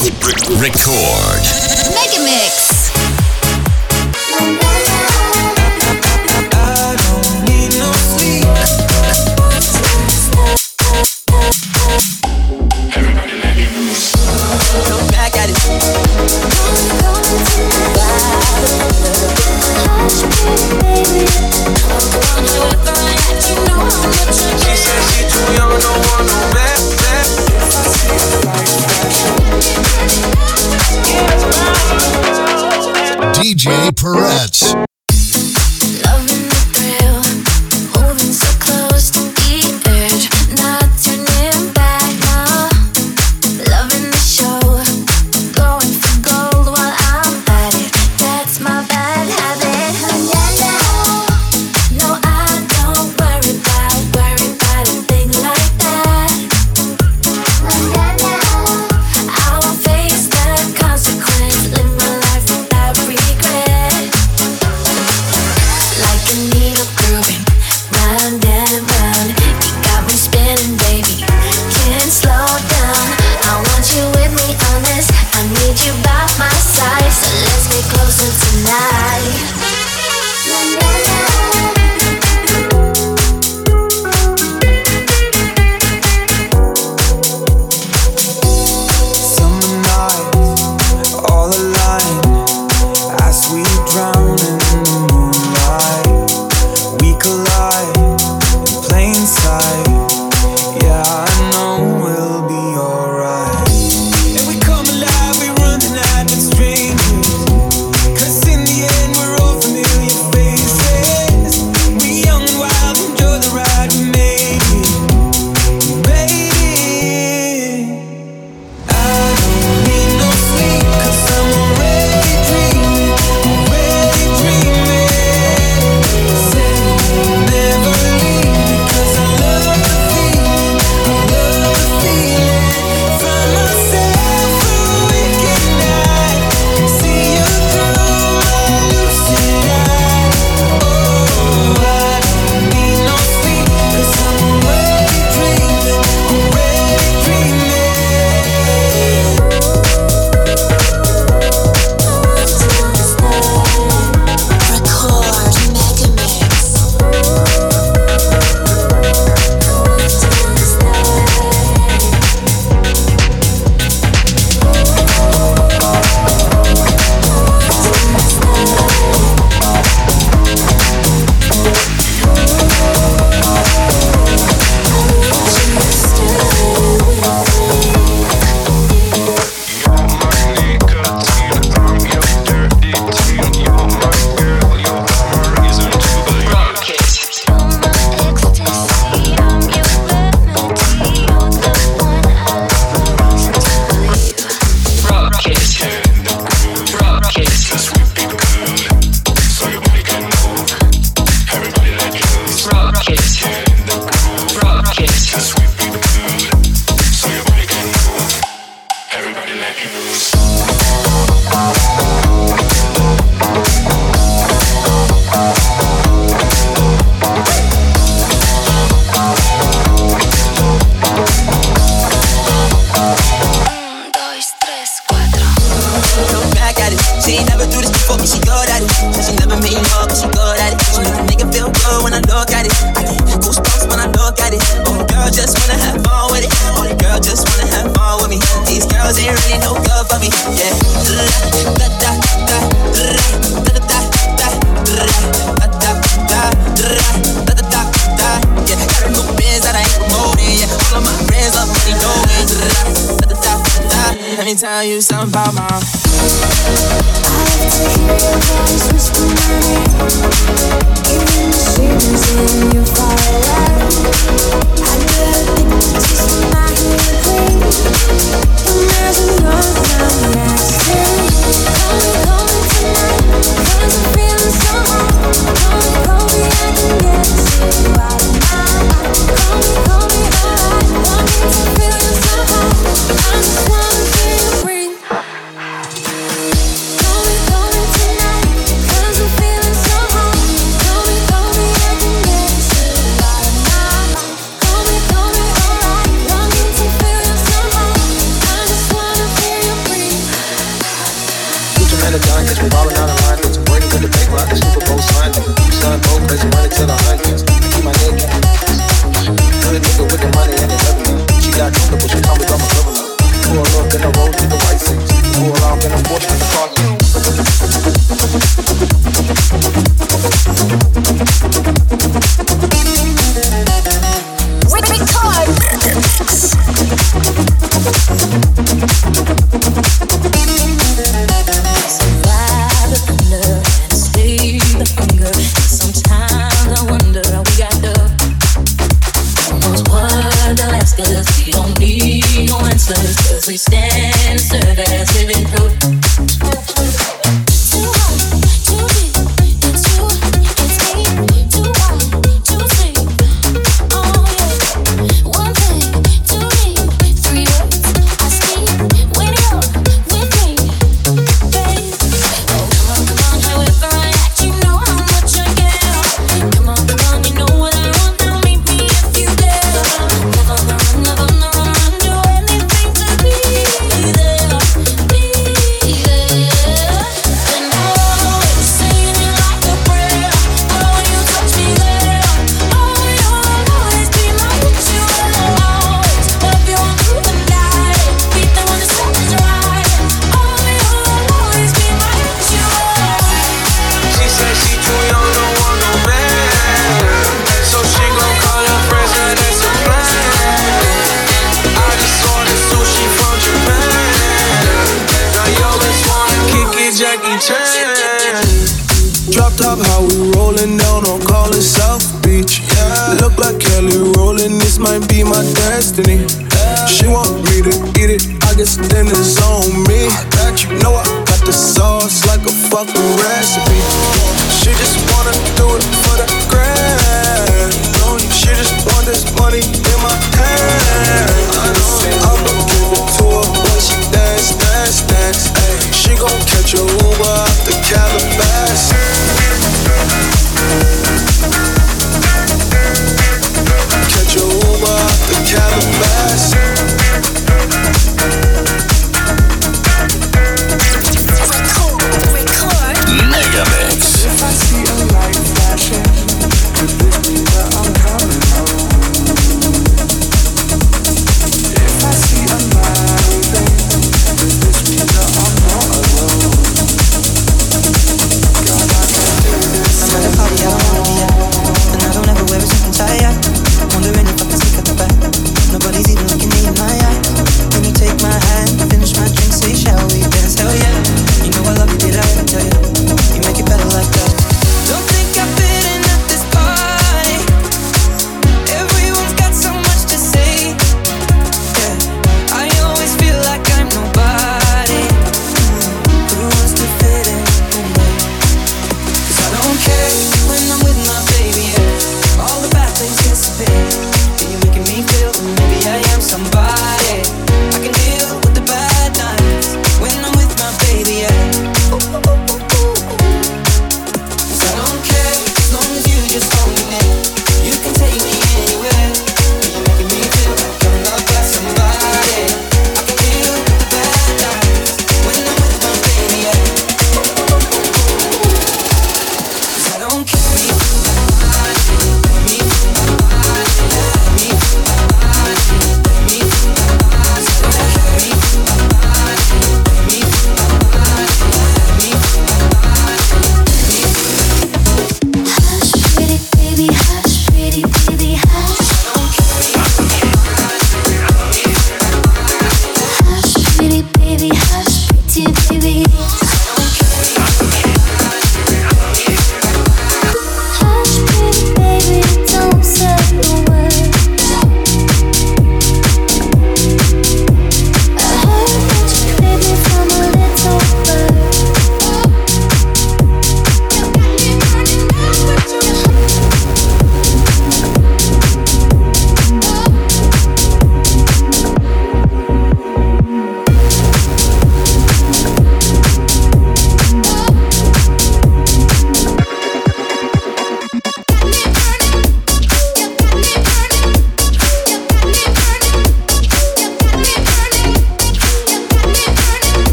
Record. Mega Mix. Peretse.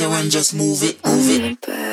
Better just move it, move it.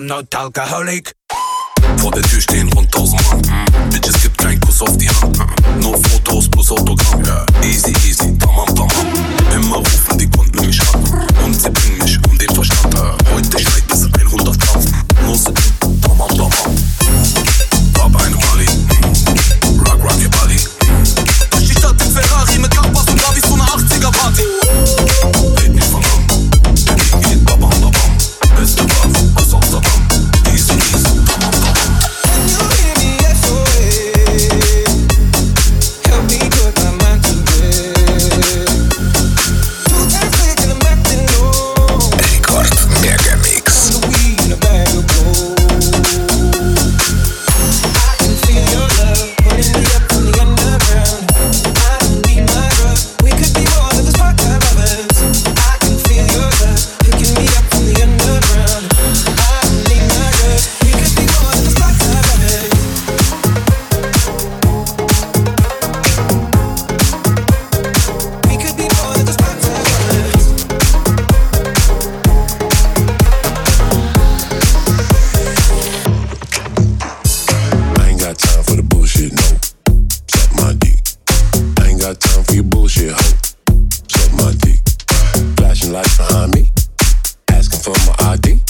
I'm not alcoholic. Vor der Tür stehen rund 1000 Mann. Mm. Bitches gibt keinen Kuss auf die Hand. Mm. Nur Fotos plus Autogramm. Yeah. Easy, easy, tamam, tamam. Immer rufen die Kunden mich an. Und sie bringen mich um den Verstand. Heute schreit es 100 Kraft. Nur sie, tamam, tamam. for my ID.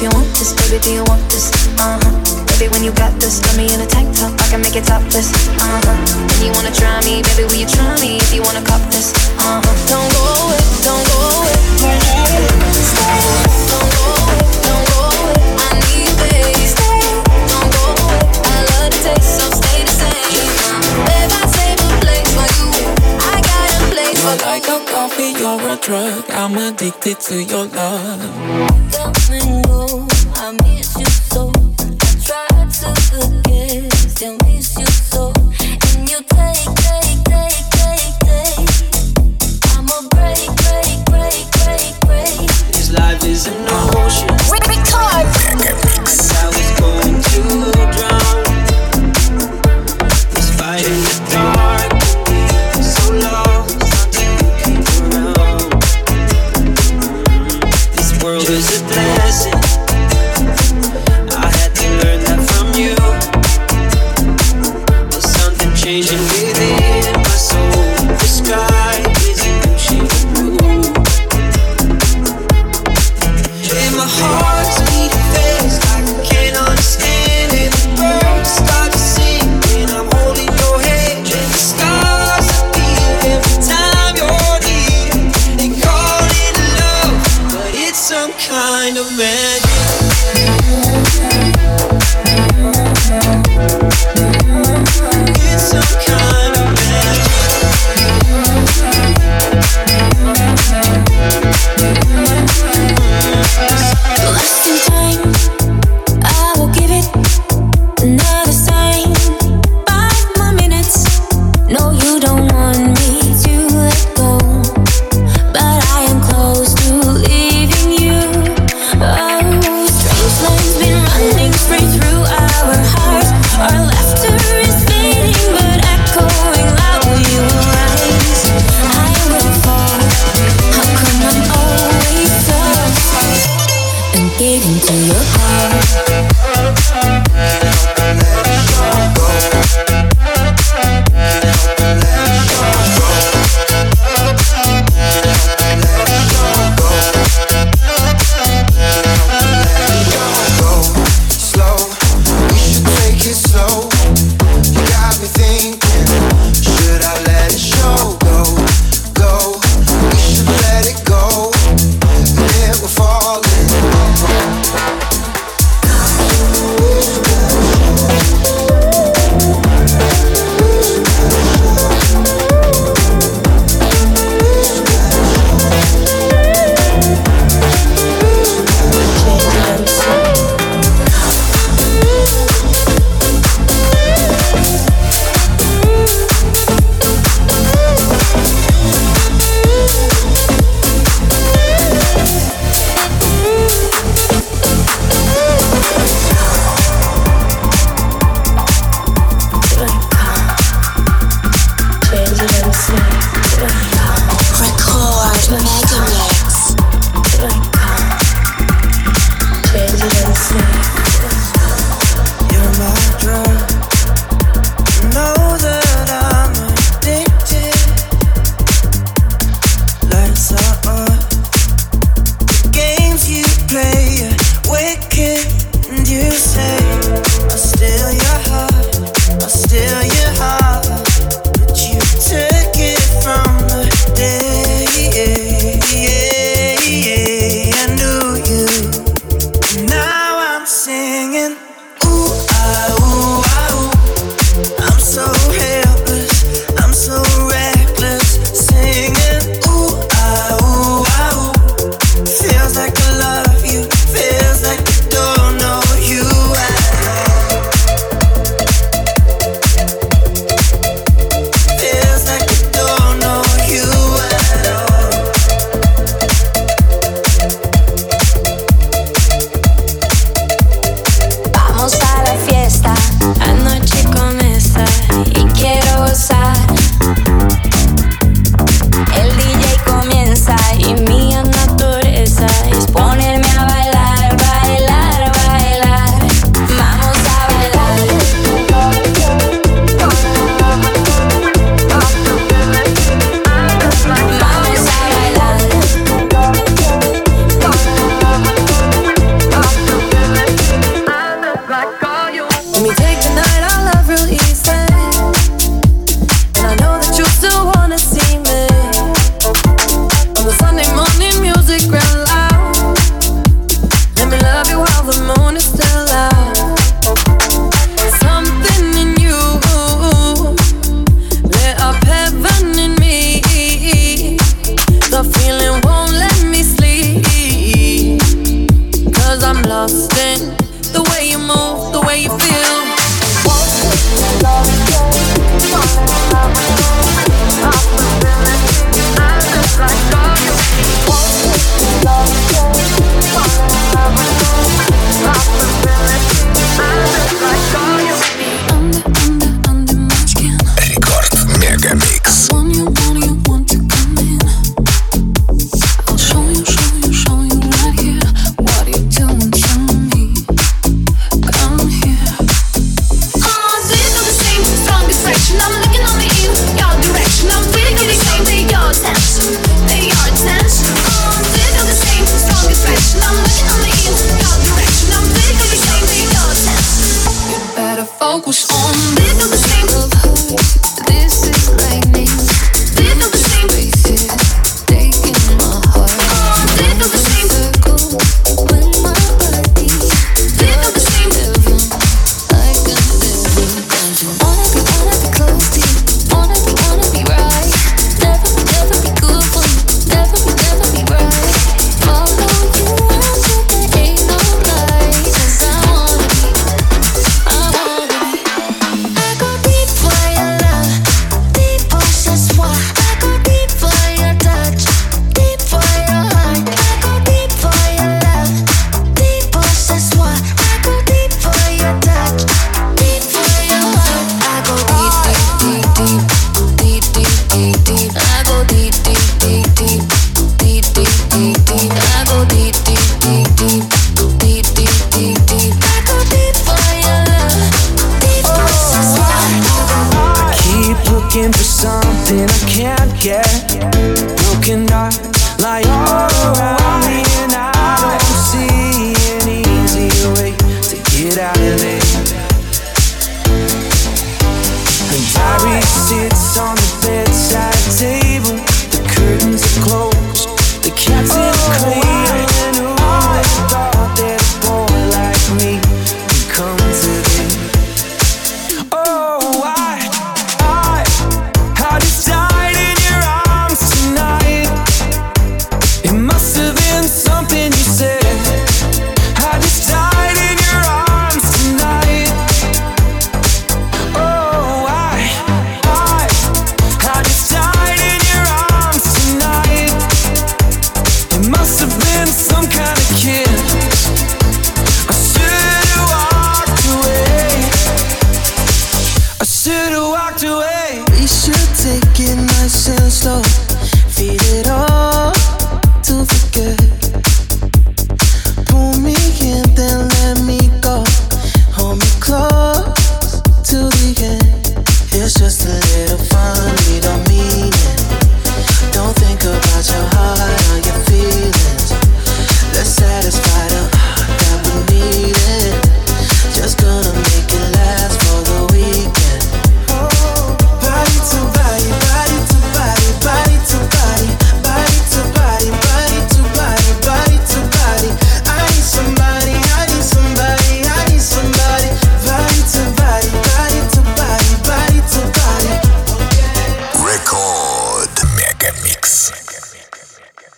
if you want this, baby, do you want this? Uh huh. Baby, when you got this, got me in a tank top, I can make it topless. Uh huh. When you wanna try me, baby, will you try me if you wanna cop this? Uh huh. Don't go away, don't go away. Stay away. You're like a coffee, you're a drug. I'm addicted to your love. Come and go, I miss you so. I try to forget, still miss you so. And you take, take, take, take, take. I'm break, break, break, break, break. This life is an ocean. Rip